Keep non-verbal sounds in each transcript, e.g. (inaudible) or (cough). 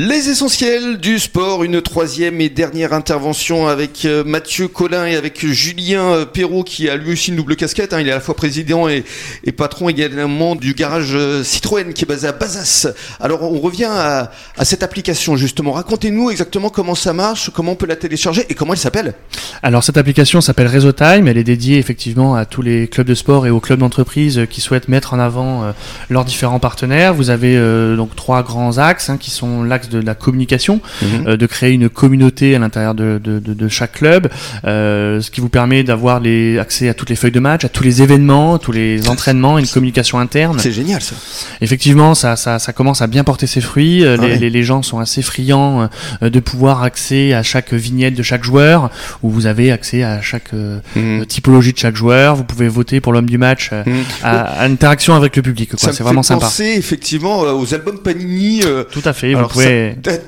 Les essentiels du sport, une troisième et dernière intervention avec euh, Mathieu Collin et avec Julien euh, Perrault qui a lui aussi une double casquette. Hein. Il est à la fois président et, patron également du garage euh, Citroën qui est basé à Bazas. Alors on revient à, à cette application justement. Racontez-nous exactement comment ça marche, comment on peut la télécharger et comment elle s'appelle. Alors cette application s'appelle Réseau Time. Elle est dédiée effectivement à tous les clubs de sport et aux clubs d'entreprise qui souhaitent mettre en avant leurs différents partenaires. Vous avez donc trois grands axes hein, qui sont l'axe de la communication, mhm. euh, de créer une communauté à l'intérieur de, de, de, chaque club, euh, ce qui vous permet d'avoir les accès à toutes les feuilles de match, à tous les événements, à tous les (laughs) entraînements, une communication interne. C'est génial ça. Effectivement, ça, ça, ça, commence à bien porter ses fruits. Euh, les, les, les, gens sont assez friands de pouvoir accès à chaque vignette de chaque joueur, où vous avez accès à chaque mhm. typologie de chaque joueur. Vous pouvez voter pour l'homme du match, mhm. à, à l'interaction avec le public. C'est vraiment sympa. penser effectivement aux albums Panini. Tout à fait. vous pouvez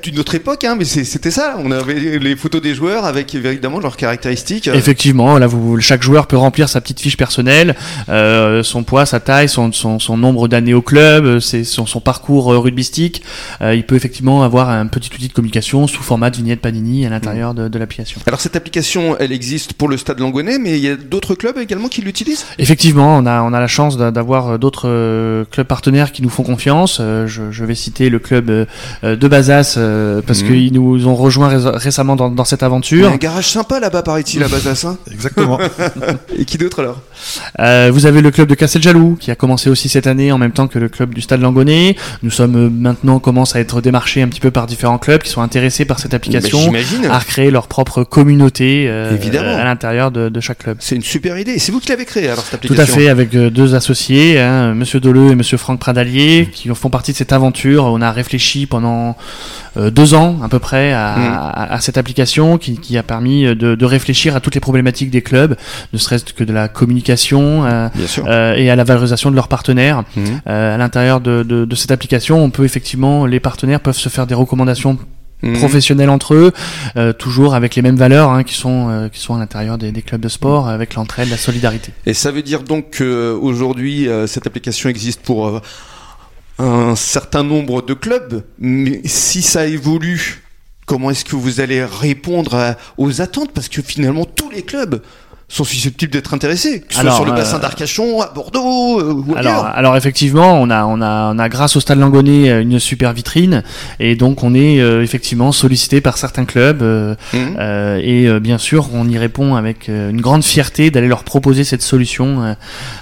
d'une autre époque, hein, mais c'était ça. On avait les photos des joueurs avec évidemment leurs caractéristiques. Effectivement, là, vous, chaque joueur peut remplir sa petite fiche personnelle, euh, son poids, sa taille, son, son, nombre d'années au club, euh, son, son parcours euh, rugbystique. il peut effectivement avoir un petit outil de communication sous format de vignette Panini à l'intérieur de, de l'application. Alors cette application, elle existe pour le Stade Langonnet, mais il y a d'autres clubs également qui l'utilisent? Effectivement, on a on a la chance d'avoir d'autres clubs partenaires qui nous font confiance. Je, je vais citer le club de base euh, parce mhm. qu'ils nous ont rejoint récemment dans, cette aventure. Il y a un garage sympa là-bas, paraît-il, à Bazas. Hein Exactement. (laughs) Et qui d'autre alors? Euh, Vous avez le club de Casteljalou qui a commencé aussi cette année en même temps que le club du Stade Langonnet. Nous sommes euh, maintenant commence à être démarchés un petit peu par différents clubs qui sont intéressés par cette application, à recréer leur propre communauté à l'intérieur de, chaque club. C'est une super idée. C'est vous qui l'avez créé alors cette application Tout à fait, avec deux associés, hein, Monsieur Doleux et Monsieur Franck Pradalier, qui font partie de cette aventure. On a réfléchi pendant deux ans à peu près à, mm. à, cette application qui, qui, a permis de, de, réfléchir à toutes les problématiques des clubs, ne serait-ce que de la communication euh, euh, et à la valorisation de leurs partenaires. Mm. à l'intérieur de, de, de, cette application, on peut effectivement, les partenaires peuvent se faire des recommandations mm. professionnels entre eux, toujours avec les mêmes valeurs hein, qui sont qui sont à l'intérieur des, des, clubs de sport, avec l'entraide, la solidarité. Et ça veut dire donc qu'aujourd'hui cette application existe pour un certain nombre de clubs, mais si ça évolue, comment est-ce que vous allez répondre aux attentes? Parce que finalement, tous les clubs sont susceptibles d'être intéressés, que ce soit sur le bassin euh, d'Arcachon, à Bordeaux euh, ou alors, alors effectivement, on a, on a, on a grâce au Stade Langonnet euh, une super vitrine et donc on est effectivement sollicité par certains clubs mmh. et bien sûr on y répond avec une grande fierté d'aller leur proposer cette solution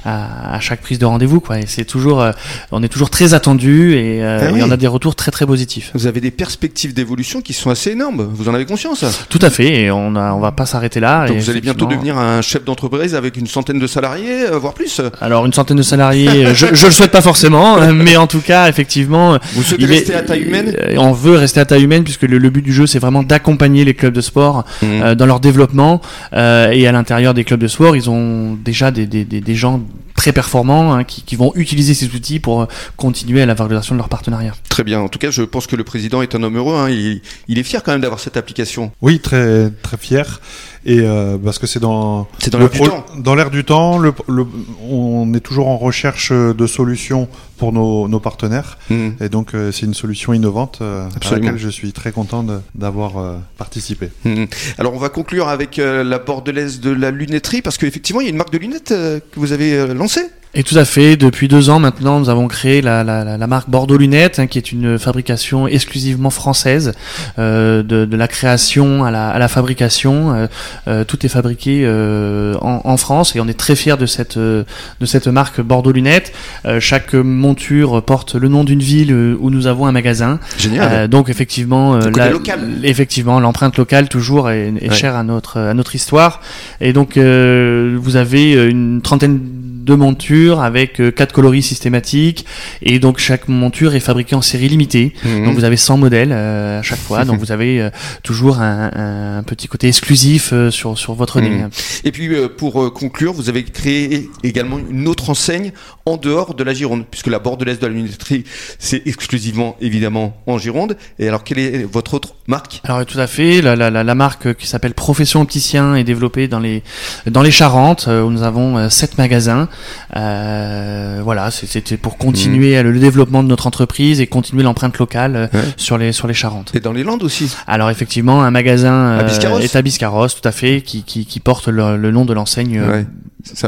à, à, chaque prise de rendez-vous quoi. Et c'est toujours, on est toujours très attendu et, ah et, on a des retours très très positifs. Vous avez des perspectives d'évolution qui sont assez énormes. Vous en avez conscience Tout à fait et on a, on va pas s'arrêter là. Donc vous allez bientôt devenir un un chef d'entreprise avec une centaine de salariés, euh, voire plus Alors une centaine de salariés, euh, je, je le souhaite pas forcément, euh, mais en tout cas, effectivement, vous souhaitez rester à taille humaine On veut rester à taille humaine puisque le, but du jeu, c'est vraiment d'accompagner les clubs de sport mmh. dans leur développement et à l'intérieur des clubs de sport, ils ont déjà des, des, des, des gens très performants hein, qui, qui, vont utiliser ces outils pour continuer à la valorisation de leur partenariat. Très bien. En tout cas, je pense que le président est un homme heureux. Hein. Il, il, est fier quand même d'avoir cette application. Oui, très très fier et euh, parce que c'est dans c'est dans l'air du temps. Dans l'air du temps, le, le, on est toujours en recherche de solutions pour nos, nos partenaires, mmh. et donc euh, c'est une solution innovante euh, à laquelle je suis très content d'avoir euh, participé. Mmh. Alors on va conclure avec la bordelaise de la lunetterie parce qu'effectivement il y a une marque de lunettes que vous avez lancée. Et tout à fait, depuis deux ans maintenant, nous avons créé la, la, la marque Bordeaux Lunettes, hein, qui est une fabrication exclusivement française, euh, de, de, la création à la, à la fabrication. Euh, euh, tout est fabriqué euh, en, en, France et on est très fiers de cette, de cette marque Bordeaux Lunettes. Euh, chaque monture porte le nom d'une ville où nous avons un magasin. Génial. donc effectivement, la, effectivement, l'empreinte locale toujours est, est chère à notre, à notre histoire. Et donc vous avez une trentaine de montures avec euh, quatre coloris systématiques et donc chaque monture est fabriquée en série limitée. Mhm. Donc vous avez 100 modèles euh, à chaque fois. (laughs) donc vous avez euh, toujours un, un, petit côté exclusif sur, sur votre ligne. Mhm. Et puis pour conclure, vous avez créé également une autre enseigne en dehors de la Gironde, puisque la bordelaise de la lunetterie, c'est exclusivement évidemment en Gironde. Et alors quelle est votre autre marque? Alors tout à fait, la, la, la marque qui s'appelle Profession Opticien est développée dans les, dans les Charentes, où nous avons sept magasins. Voilà, c'était pour continuer mmh. le développement de notre entreprise et continuer l'empreinte locale sur les sur les Charentes. Et dans les Landes aussi. Alors effectivement, un magasin est à Biscarros, tout à fait, qui, qui, qui porte le, nom de l'enseigne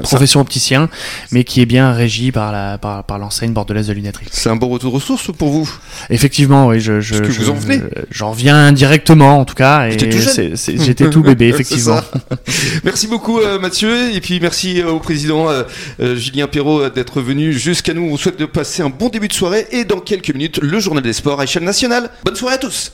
profession opticien, mais qui est bien régi par la par, par l'enseigne bordelaise de lunetterie. C'est un bon retour de ressources pour vous? Effectivement, oui, je, je, que vous en venez. J'en viens directement en tout cas, et j'étais tout bébé (laughs) effectivement. (laughs) merci beaucoup euh, Mathieu, et puis merci euh, au président euh, Julien Perrault d'être venu jusqu'à nous. On souhaite de passer un bon début de soirée et dans quelques minutes le journal des sports à échelle nationale. Bonne soirée à tous.